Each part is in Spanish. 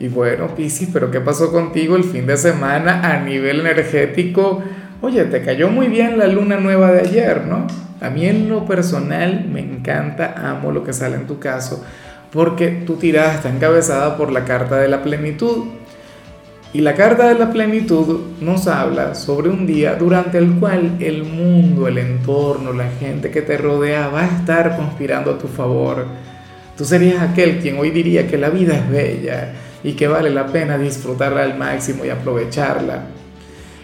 Y bueno, Piscis, pero ¿qué pasó contigo el fin de semana a nivel energético? Oye, te cayó muy bien la luna nueva de ayer, ¿no? A mí en lo personal me encanta, amo lo que sale en tu caso, porque tu tirada está encabezada por la carta de la plenitud. Y la carta de la plenitud nos habla sobre un día durante el cual el mundo, el entorno, la gente que te rodea va a estar conspirando a tu favor. Tú serías aquel quien hoy diría que la vida es bella, y que vale la pena disfrutarla al máximo y aprovecharla.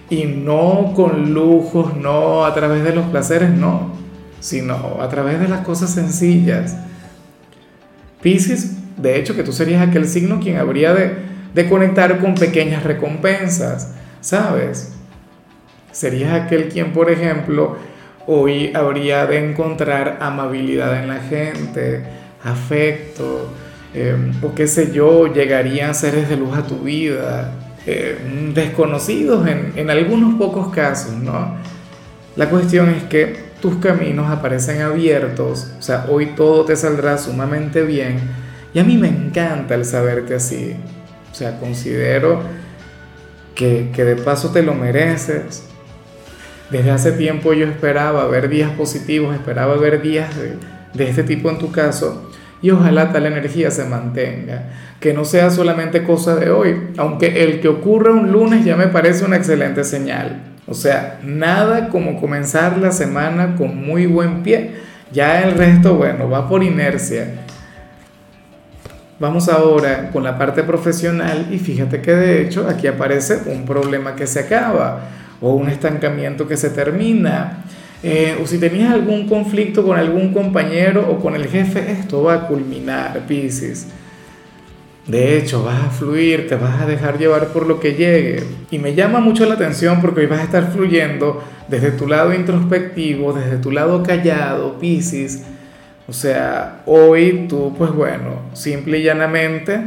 Y no con lujos, no a través de los placeres, no, sino a través de las cosas sencillas. Piscis, de hecho que tú serías aquel signo quien habría de, de conectar con pequeñas recompensas, ¿sabes? Serías aquel quien, por ejemplo, hoy habría de encontrar amabilidad en la gente, afecto, Em, o qué sé yo, llegarían seres de luz a tu vida, em, desconocidos en, algunos pocos casos, ¿no? La cuestión es que tus caminos aparecen abiertos, o sea, hoy todo te saldrá sumamente bien y a mí me encanta el saberte así, o sea, considero que, de paso te lo mereces. Desde hace tiempo yo esperaba ver días positivos, esperaba ver días de este tipo en tu caso y ojalá tal energía se mantenga, que no sea solamente cosa de hoy, aunque el que ocurra un lunes ya me parece una excelente señal. O sea, nada como comenzar la semana con muy buen pie, ya el resto, bueno, va por inercia. Vamos ahora con la parte profesional y fíjate que de hecho aquí aparece un problema que se acaba o un estancamiento que se termina eh, o si tenías algún conflicto con algún compañero o con el jefe, esto va a culminar, Pisces. De hecho, vas a fluir, te vas a dejar llevar por lo que llegue. Y me llama mucho la atención porque hoy vas a estar fluyendo desde tu lado introspectivo, desde tu lado callado, Pisces. O sea, hoy tú, pues bueno, simple y llanamente,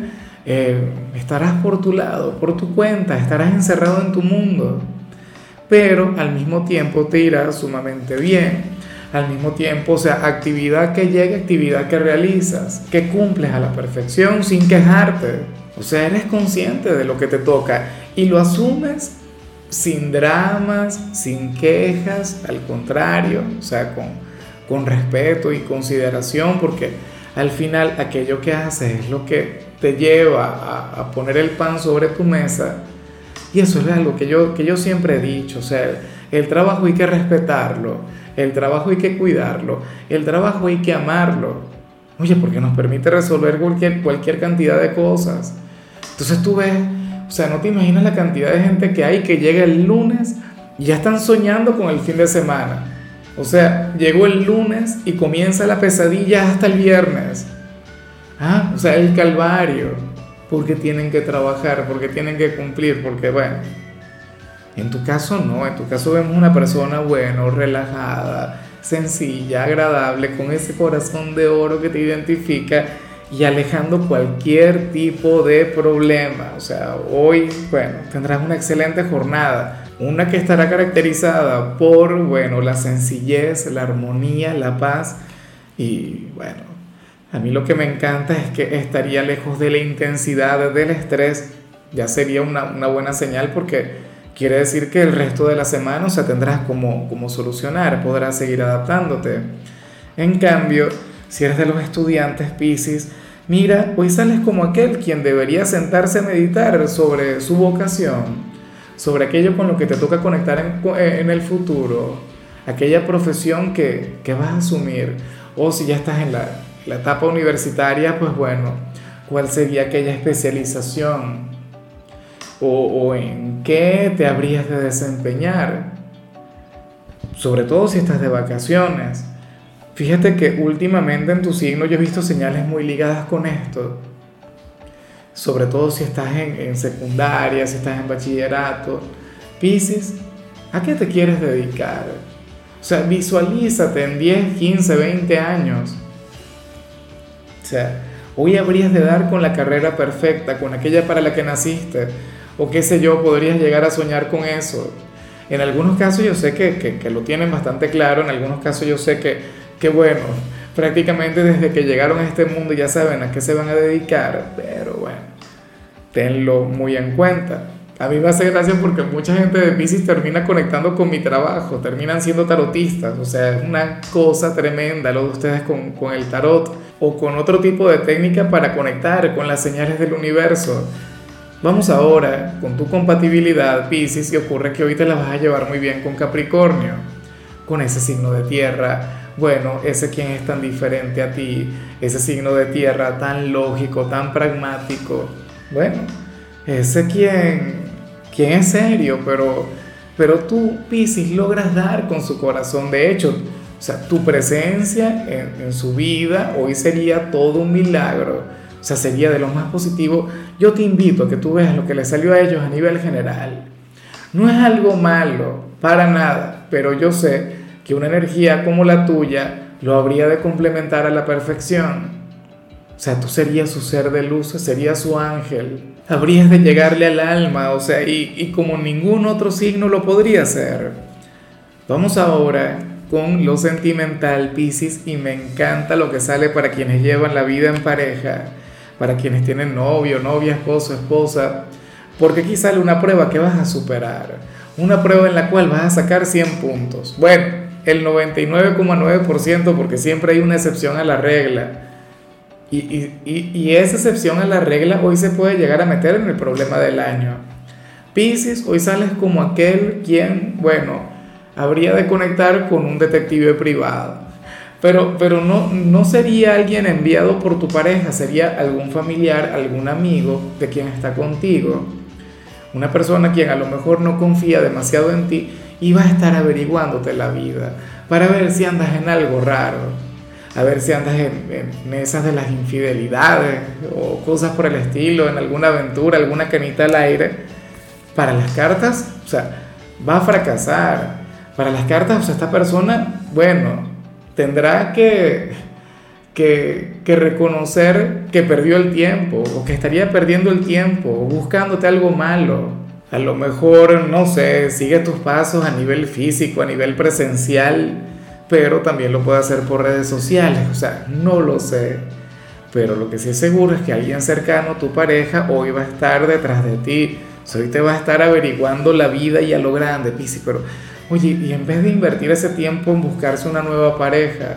eh, estarás por tu lado, por tu cuenta, estarás encerrado en tu mundo pero al mismo tiempo te irá sumamente bien. Al mismo tiempo, o sea, actividad que llega, actividad que realizas, que cumples a la perfección sin quejarte. O sea, eres consciente de lo que te toca y lo asumes sin dramas, sin quejas, al contrario, o sea, con, con respeto y consideración, porque al final aquello que haces es lo que te lleva a, a poner el pan sobre tu mesa y eso es algo que yo, que yo siempre he dicho, o sea, el trabajo hay que respetarlo, el trabajo hay que cuidarlo, el trabajo hay que amarlo. Oye, porque nos permite resolver cualquier, cualquier cantidad de cosas. Entonces tú ves, o sea, no te imaginas la cantidad de gente que hay que llega el lunes y ya están soñando con el fin de semana. O sea, llegó el lunes y comienza la pesadilla hasta el viernes. Ah, o sea, el calvario porque tienen que trabajar, porque tienen que cumplir, porque bueno, en tu caso no, en tu caso vemos una persona bueno, relajada, sencilla, agradable, con ese corazón de oro que te identifica y alejando cualquier tipo de problema. O sea, hoy, bueno, tendrás una excelente jornada, una que estará caracterizada por, bueno, la sencillez, la armonía, la paz y, bueno, a mí lo que me encanta es que estaría lejos de la intensidad del estrés. Ya sería una, buena señal porque quiere decir que el resto de la semana, o sea, tendrás como, como solucionar, podrás seguir adaptándote. En cambio, si eres de los estudiantes Pisces, mira, hoy sales como aquel quien debería sentarse a meditar sobre su vocación, sobre aquello con lo que te toca conectar en, en el futuro, aquella profesión que, que vas a asumir, o si ya estás en la la etapa universitaria, pues bueno, ¿cuál sería aquella especialización? O, en qué te habrías de desempeñar? Sobre todo si estás de vacaciones. Fíjate que últimamente en tu signo yo he visto señales muy ligadas con esto. sobre todo si estás en, en secundaria, si estás en bachillerato. Piscis, ¿a qué te quieres dedicar? O sea, visualízate en 10, 15, 20 años. O sea, hoy habrías de dar con la carrera perfecta, con aquella para la que naciste, o qué sé yo, podrías llegar a soñar con eso. En algunos casos yo sé que, que, que lo tienen bastante claro, en algunos casos yo sé que, que, bueno, prácticamente desde que llegaron a este mundo ya saben a qué se van a dedicar, pero bueno, tenlo muy en cuenta. A mí me hace gracia porque mucha gente de Pisces termina conectando con mi trabajo, terminan siendo tarotistas, o sea, es una cosa tremenda lo de ustedes con, con el tarot o con otro tipo de técnica para conectar con las señales del universo. Vamos ahora con tu compatibilidad, Pisces, y ocurre que hoy te la vas a llevar muy bien con Capricornio, con ese signo de tierra. Bueno, ese quien es tan diferente a ti, ese signo de tierra tan lógico, tan pragmático. Bueno, ese quien quien es serio, pero, pero tú, Pisces, logras dar con su corazón. De hecho, o sea, tu presencia en, en su vida hoy sería todo un milagro. O sea, sería de lo más positivo. Yo te invito a que tú veas lo que le salió a ellos a nivel general. No es algo malo, para nada, pero yo sé que una energía como la tuya lo habría de complementar a la perfección. O sea, tú serías su ser de luz, serías su ángel habrías de llegarle al alma, o sea, y, como ningún otro signo lo podría hacer. Vamos ahora con lo sentimental, Pisces, y me encanta lo que sale para quienes llevan la vida en pareja, para quienes tienen novio, novia, esposo, esposa, porque aquí sale una prueba que vas a superar, una prueba en la cual vas a sacar 100 puntos. Bueno, el 99,9% porque siempre hay una excepción a la regla y, esa excepción a la regla hoy se puede llegar a meter en el problema del año. Pisces, hoy sales como aquel quien, bueno, habría de conectar con un detective privado. Pero, pero no, no sería alguien enviado por tu pareja, sería algún familiar, algún amigo de quien está contigo. Una persona quien a lo mejor no confía demasiado en ti y va a estar averiguándote la vida para ver si andas en algo raro a ver si andas en, esas de las infidelidades o cosas por el estilo, en alguna aventura, alguna canita al aire. Para las cartas, o sea, va a fracasar. Para las cartas, o sea, esta persona, bueno, tendrá que, que, que reconocer que perdió el tiempo o que estaría perdiendo el tiempo buscándote algo malo. A lo mejor, no sé, sigue tus pasos a nivel físico, a nivel presencial pero también lo puede hacer por redes sociales, o sea, no lo sé. Pero lo que sí es seguro es que alguien cercano, tu pareja, hoy va a estar detrás de ti. hoy te va a estar averiguando la vida y a lo grande, Pisi. Pero, oye, y en vez de invertir ese tiempo en buscarse una nueva pareja,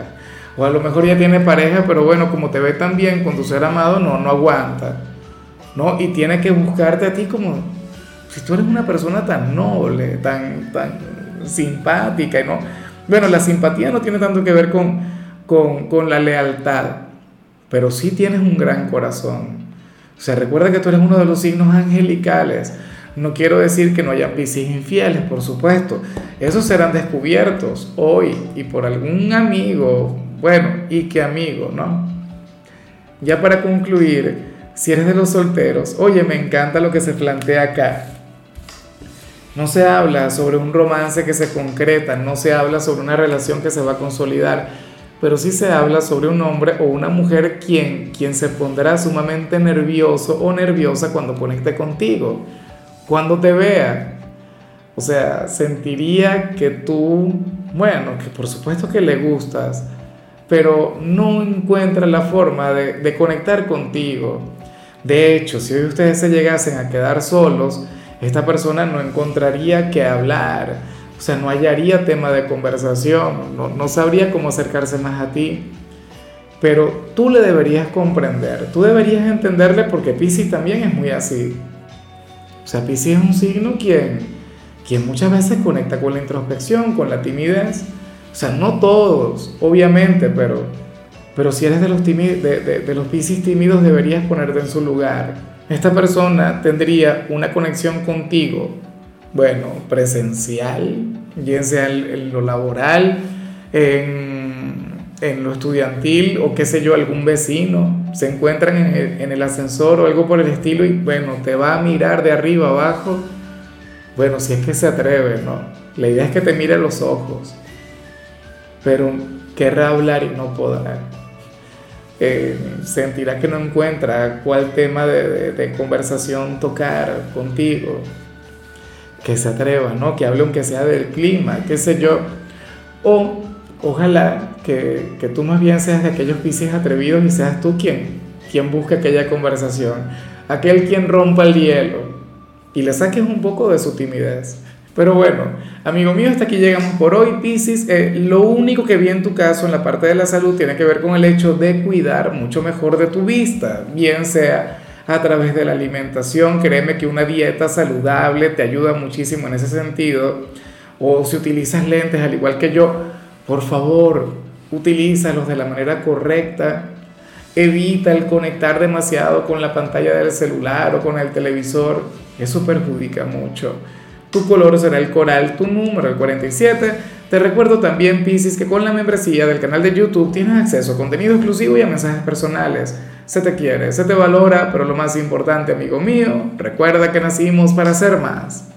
o a lo mejor ya tiene pareja, pero bueno, como te ve tan bien con tu ser amado, no, no aguanta. ¿No? Y tiene que buscarte a ti como si tú eres una persona tan noble, tan, tan simpática, no bueno, la simpatía no tiene tanto que ver con, con, la lealtad, pero sí tienes un gran corazón. O sea, recuerda que tú eres uno de los signos angelicales. No quiero decir que no haya piscis infieles, por supuesto. Esos serán descubiertos hoy y por algún amigo, bueno, y qué amigo, ¿no? Ya para concluir, si eres de los solteros, oye, me encanta lo que se plantea acá. No se habla sobre un romance que se concreta, no se habla sobre una relación que se va a consolidar, pero sí se habla sobre un hombre o una mujer quien, quien se pondrá sumamente nervioso o nerviosa cuando conecte contigo, cuando te vea. O sea, sentiría que tú, bueno, que por supuesto que le gustas, pero no encuentra la forma de, de conectar contigo. De hecho, si hoy ustedes se llegasen a quedar solos, esta persona no encontraría qué hablar, o sea, no hallaría tema de conversación, no, sabría cómo acercarse más a ti. Pero tú le deberías comprender, tú deberías entenderle porque Pisces también es muy así. O sea, Pisces es un signo quien, quien muchas veces conecta con la introspección, con la timidez. O sea, no todos, obviamente, pero, pero si eres de los, de, de los tímidos deberías ponerte en su lugar esta persona tendría una conexión contigo, bueno, presencial, bien sea en, lo laboral, en, en lo estudiantil o qué sé yo, algún vecino, se encuentran en el, en el ascensor o algo por el estilo y bueno, te va a mirar de arriba abajo. Bueno, si es que se atreve, ¿no? La idea es que te mire los ojos, pero querrá hablar y no podrá. Eh, sentirá que no encuentra cuál tema de, conversación tocar contigo, que se atreva, ¿no? Que hable aunque sea del clima, qué sé yo. O ojalá que, que tú más bien seas de aquellos piscis atrevidos y seas tú quien, quien busque aquella conversación, aquel quien rompa el hielo y le saques un poco de su timidez. Pero bueno, amigo mío, hasta aquí llegamos por hoy, Piscis. Eh, lo único que vi en tu caso en la parte de la salud tiene que ver con el hecho de cuidar mucho mejor de tu vista, bien sea a través de la alimentación, créeme que una dieta saludable te ayuda muchísimo en ese sentido, o si utilizas lentes al igual que yo, por favor, utilízalos de la manera correcta, evita el conectar demasiado con la pantalla del celular o con el televisor, eso perjudica mucho. Tu color será el coral, tu número el 47. Te recuerdo también, Piscis, que con la membresía del canal de YouTube tienes acceso a contenido exclusivo y a mensajes personales. Se te quiere, se te valora, pero lo más importante, amigo mío, recuerda que nacimos para ser más.